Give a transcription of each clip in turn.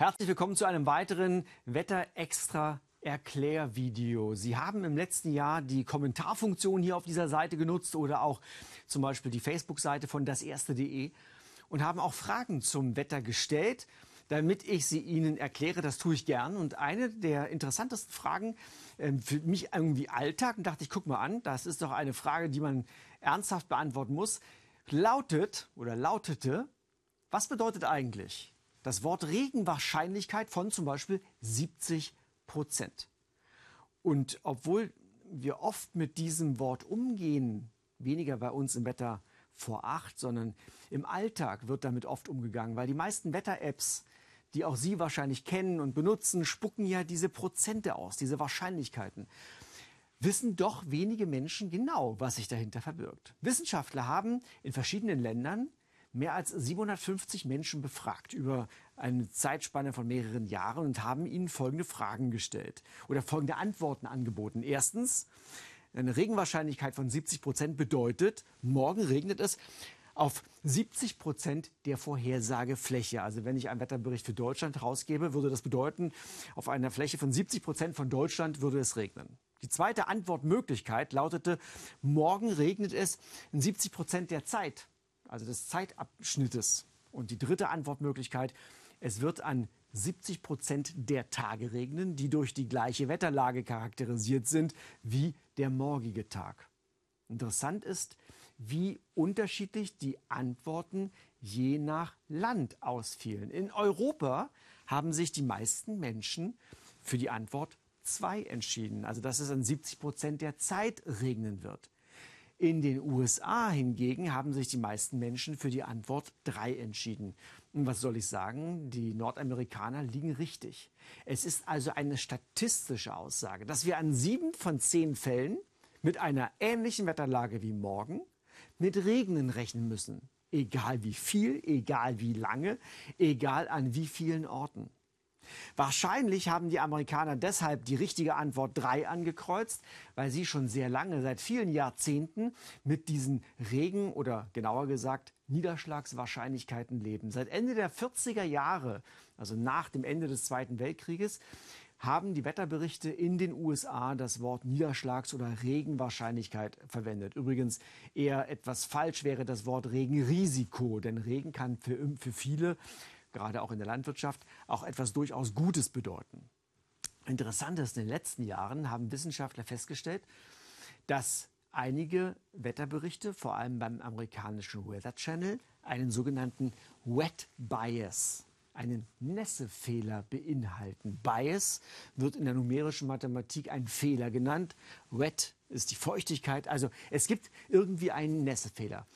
Herzlich willkommen zu einem weiteren Wetter-Extra Erklärvideo. Sie haben im letzten Jahr die Kommentarfunktion hier auf dieser Seite genutzt oder auch zum Beispiel die Facebook-Seite von daserste.de und haben auch Fragen zum Wetter gestellt, damit ich sie Ihnen erkläre. Das tue ich gern. Und eine der interessantesten Fragen äh, für mich irgendwie Alltag, und dachte ich, guck mal an, das ist doch eine Frage, die man ernsthaft beantworten muss, lautet oder lautete, was bedeutet eigentlich das Wort Regenwahrscheinlichkeit von zum Beispiel 70 Prozent. Und obwohl wir oft mit diesem Wort umgehen, weniger bei uns im Wetter vor acht, sondern im Alltag wird damit oft umgegangen, weil die meisten Wetter-Apps, die auch Sie wahrscheinlich kennen und benutzen, spucken ja diese Prozente aus, diese Wahrscheinlichkeiten. Wissen doch wenige Menschen genau, was sich dahinter verbirgt. Wissenschaftler haben in verschiedenen Ländern mehr als 750 Menschen befragt über eine Zeitspanne von mehreren Jahren und haben ihnen folgende Fragen gestellt oder folgende Antworten angeboten. Erstens, eine Regenwahrscheinlichkeit von 70 Prozent bedeutet, morgen regnet es auf 70 Prozent der Vorhersagefläche. Also wenn ich einen Wetterbericht für Deutschland rausgebe, würde das bedeuten, auf einer Fläche von 70 Prozent von Deutschland würde es regnen. Die zweite Antwortmöglichkeit lautete, morgen regnet es in 70 Prozent der Zeit also des Zeitabschnittes. Und die dritte Antwortmöglichkeit, es wird an 70 Prozent der Tage regnen, die durch die gleiche Wetterlage charakterisiert sind wie der morgige Tag. Interessant ist, wie unterschiedlich die Antworten je nach Land ausfielen. In Europa haben sich die meisten Menschen für die Antwort 2 entschieden, also dass es an 70 Prozent der Zeit regnen wird. In den USA hingegen haben sich die meisten Menschen für die Antwort 3 entschieden. Und was soll ich sagen? Die Nordamerikaner liegen richtig. Es ist also eine statistische Aussage, dass wir an sieben von zehn Fällen mit einer ähnlichen Wetterlage wie morgen mit Regnen rechnen müssen. Egal wie viel, egal wie lange, egal an wie vielen Orten. Wahrscheinlich haben die Amerikaner deshalb die richtige Antwort 3 angekreuzt, weil sie schon sehr lange, seit vielen Jahrzehnten mit diesen Regen oder genauer gesagt Niederschlagswahrscheinlichkeiten leben. Seit Ende der 40er Jahre, also nach dem Ende des Zweiten Weltkrieges, haben die Wetterberichte in den USA das Wort Niederschlags- oder Regenwahrscheinlichkeit verwendet. Übrigens eher etwas falsch wäre das Wort Regenrisiko, denn Regen kann für, für viele gerade auch in der Landwirtschaft, auch etwas durchaus Gutes bedeuten. Interessant ist, in den letzten Jahren haben Wissenschaftler festgestellt, dass einige Wetterberichte, vor allem beim amerikanischen Weather Channel, einen sogenannten Wet Bias, einen Nässefehler beinhalten. Bias wird in der numerischen Mathematik ein Fehler genannt. Wet ist die Feuchtigkeit. Also es gibt irgendwie einen Nässefehler.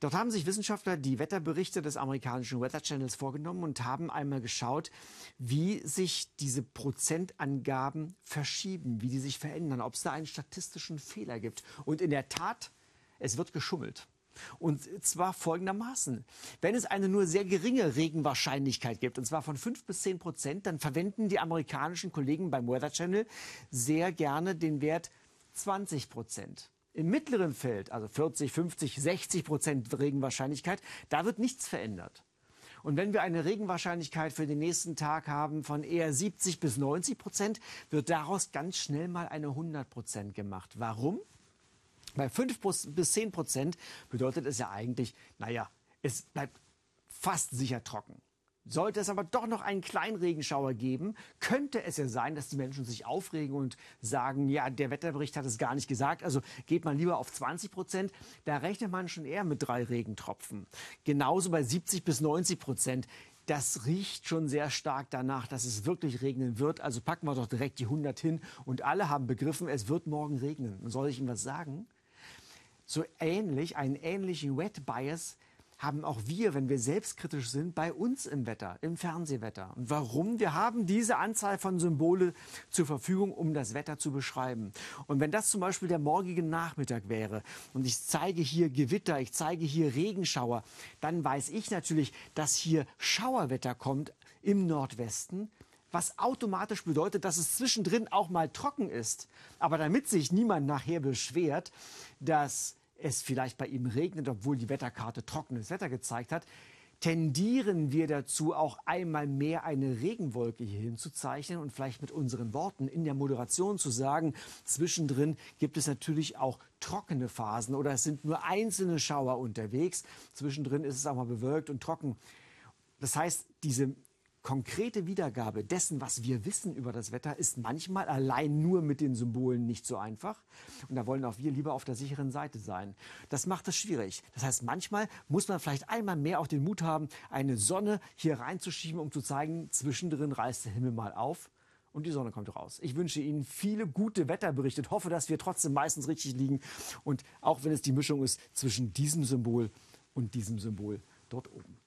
Dort haben sich Wissenschaftler die Wetterberichte des amerikanischen Weather Channels vorgenommen und haben einmal geschaut, wie sich diese Prozentangaben verschieben, wie die sich verändern, ob es da einen statistischen Fehler gibt. Und in der Tat, es wird geschummelt. Und zwar folgendermaßen. Wenn es eine nur sehr geringe Regenwahrscheinlichkeit gibt, und zwar von fünf bis zehn Prozent, dann verwenden die amerikanischen Kollegen beim Weather Channel sehr gerne den Wert 20 Prozent. Im mittleren Feld, also 40, 50, 60 Prozent Regenwahrscheinlichkeit, da wird nichts verändert. Und wenn wir eine Regenwahrscheinlichkeit für den nächsten Tag haben von eher 70 bis 90 Prozent, wird daraus ganz schnell mal eine 100 Prozent gemacht. Warum? Bei 5 bis 10 Prozent bedeutet es ja eigentlich, naja, es bleibt fast sicher trocken. Sollte es aber doch noch einen kleinen Regenschauer geben, könnte es ja sein, dass die Menschen sich aufregen und sagen, ja, der Wetterbericht hat es gar nicht gesagt, also geht man lieber auf 20 Prozent. Da rechnet man schon eher mit drei Regentropfen. Genauso bei 70 bis 90 Prozent. Das riecht schon sehr stark danach, dass es wirklich regnen wird. Also packen wir doch direkt die 100 hin und alle haben begriffen, es wird morgen regnen. Und soll ich Ihnen was sagen? So ähnlich, einen ähnlichen Wet Bias haben auch wir, wenn wir selbstkritisch sind, bei uns im Wetter, im Fernsehwetter. Und warum? Wir haben diese Anzahl von Symbole zur Verfügung, um das Wetter zu beschreiben. Und wenn das zum Beispiel der morgige Nachmittag wäre und ich zeige hier Gewitter, ich zeige hier Regenschauer, dann weiß ich natürlich, dass hier Schauerwetter kommt im Nordwesten was automatisch bedeutet, dass es zwischendrin auch mal trocken ist. Aber damit sich niemand nachher beschwert, dass es vielleicht bei ihm regnet, obwohl die Wetterkarte trockenes Wetter gezeigt hat, tendieren wir dazu, auch einmal mehr eine Regenwolke hier hinzuzeichnen und vielleicht mit unseren Worten in der Moderation zu sagen, zwischendrin gibt es natürlich auch trockene Phasen oder es sind nur einzelne Schauer unterwegs. Zwischendrin ist es auch mal bewölkt und trocken. Das heißt, diese konkrete Wiedergabe dessen, was wir wissen über das Wetter, ist manchmal allein nur mit den Symbolen nicht so einfach. Und da wollen auch wir lieber auf der sicheren Seite sein. Das macht es schwierig. Das heißt, manchmal muss man vielleicht einmal mehr auch den Mut haben, eine Sonne hier reinzuschieben, um zu zeigen, zwischendrin reißt der Himmel mal auf und die Sonne kommt raus. Ich wünsche Ihnen viele gute Wetterberichte und hoffe, dass wir trotzdem meistens richtig liegen. Und auch wenn es die Mischung ist zwischen diesem Symbol und diesem Symbol dort oben.